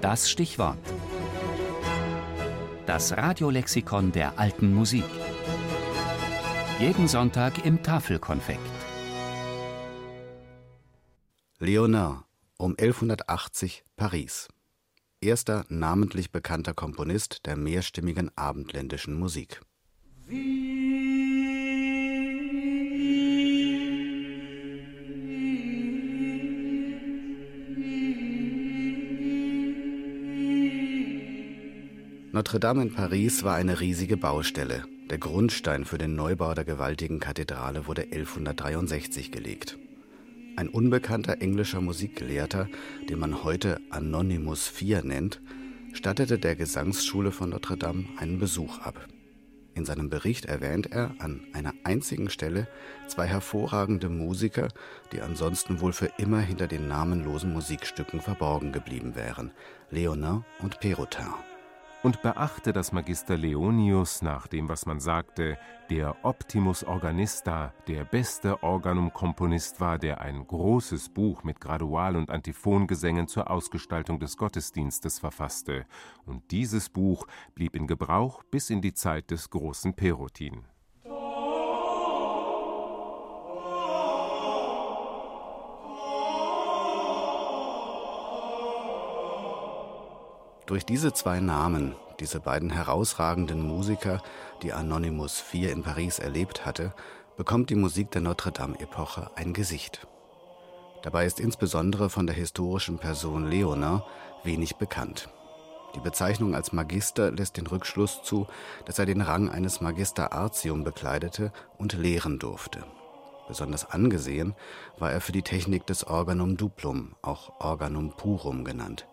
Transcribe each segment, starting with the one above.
Das Stichwort. Das Radiolexikon der alten Musik. Jeden Sonntag im Tafelkonfekt. Léonard um 1180 Paris. Erster namentlich bekannter Komponist der mehrstimmigen abendländischen Musik. Notre Dame in Paris war eine riesige Baustelle. Der Grundstein für den Neubau der gewaltigen Kathedrale wurde 1163 gelegt. Ein unbekannter englischer Musikgelehrter, den man heute Anonymous IV nennt, stattete der Gesangsschule von Notre Dame einen Besuch ab. In seinem Bericht erwähnt er an einer einzigen Stelle zwei hervorragende Musiker, die ansonsten wohl für immer hinter den namenlosen Musikstücken verborgen geblieben wären, Léonin und Perotin und beachte, dass Magister Leonius nach dem, was man sagte, der Optimus Organista, der beste Organumkomponist war, der ein großes Buch mit Gradual- und Antiphongesängen zur Ausgestaltung des Gottesdienstes verfasste, und dieses Buch blieb in Gebrauch bis in die Zeit des großen Perutin. Durch diese zwei Namen, diese beiden herausragenden Musiker, die Anonymous IV in Paris erlebt hatte, bekommt die Musik der Notre-Dame-Epoche ein Gesicht. Dabei ist insbesondere von der historischen Person Leonard wenig bekannt. Die Bezeichnung als Magister lässt den Rückschluss zu, dass er den Rang eines Magister Artium bekleidete und lehren durfte. Besonders angesehen war er für die Technik des Organum duplum, auch Organum purum genannt.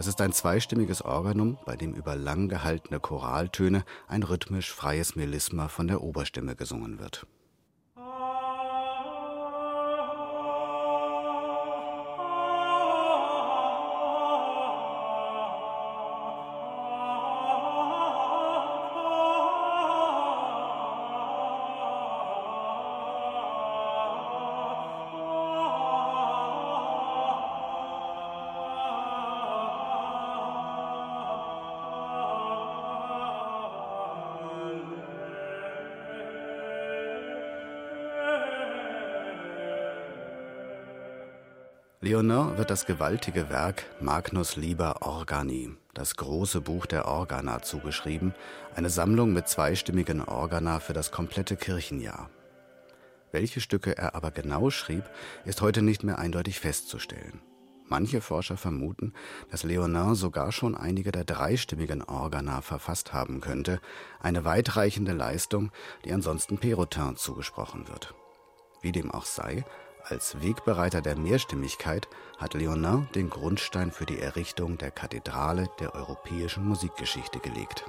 Es ist ein zweistimmiges Organum, bei dem über lang gehaltene Choraltöne ein rhythmisch freies Melisma von der Oberstimme gesungen wird Leonard wird das gewaltige Werk Magnus Liber Organi, das große Buch der Organa, zugeschrieben, eine Sammlung mit zweistimmigen Organa für das komplette Kirchenjahr. Welche Stücke er aber genau schrieb, ist heute nicht mehr eindeutig festzustellen. Manche Forscher vermuten, dass Leonard sogar schon einige der dreistimmigen Organa verfasst haben könnte, eine weitreichende Leistung, die ansonsten Perotin zugesprochen wird. Wie dem auch sei, als Wegbereiter der Mehrstimmigkeit hat Leonard den Grundstein für die Errichtung der Kathedrale der europäischen Musikgeschichte gelegt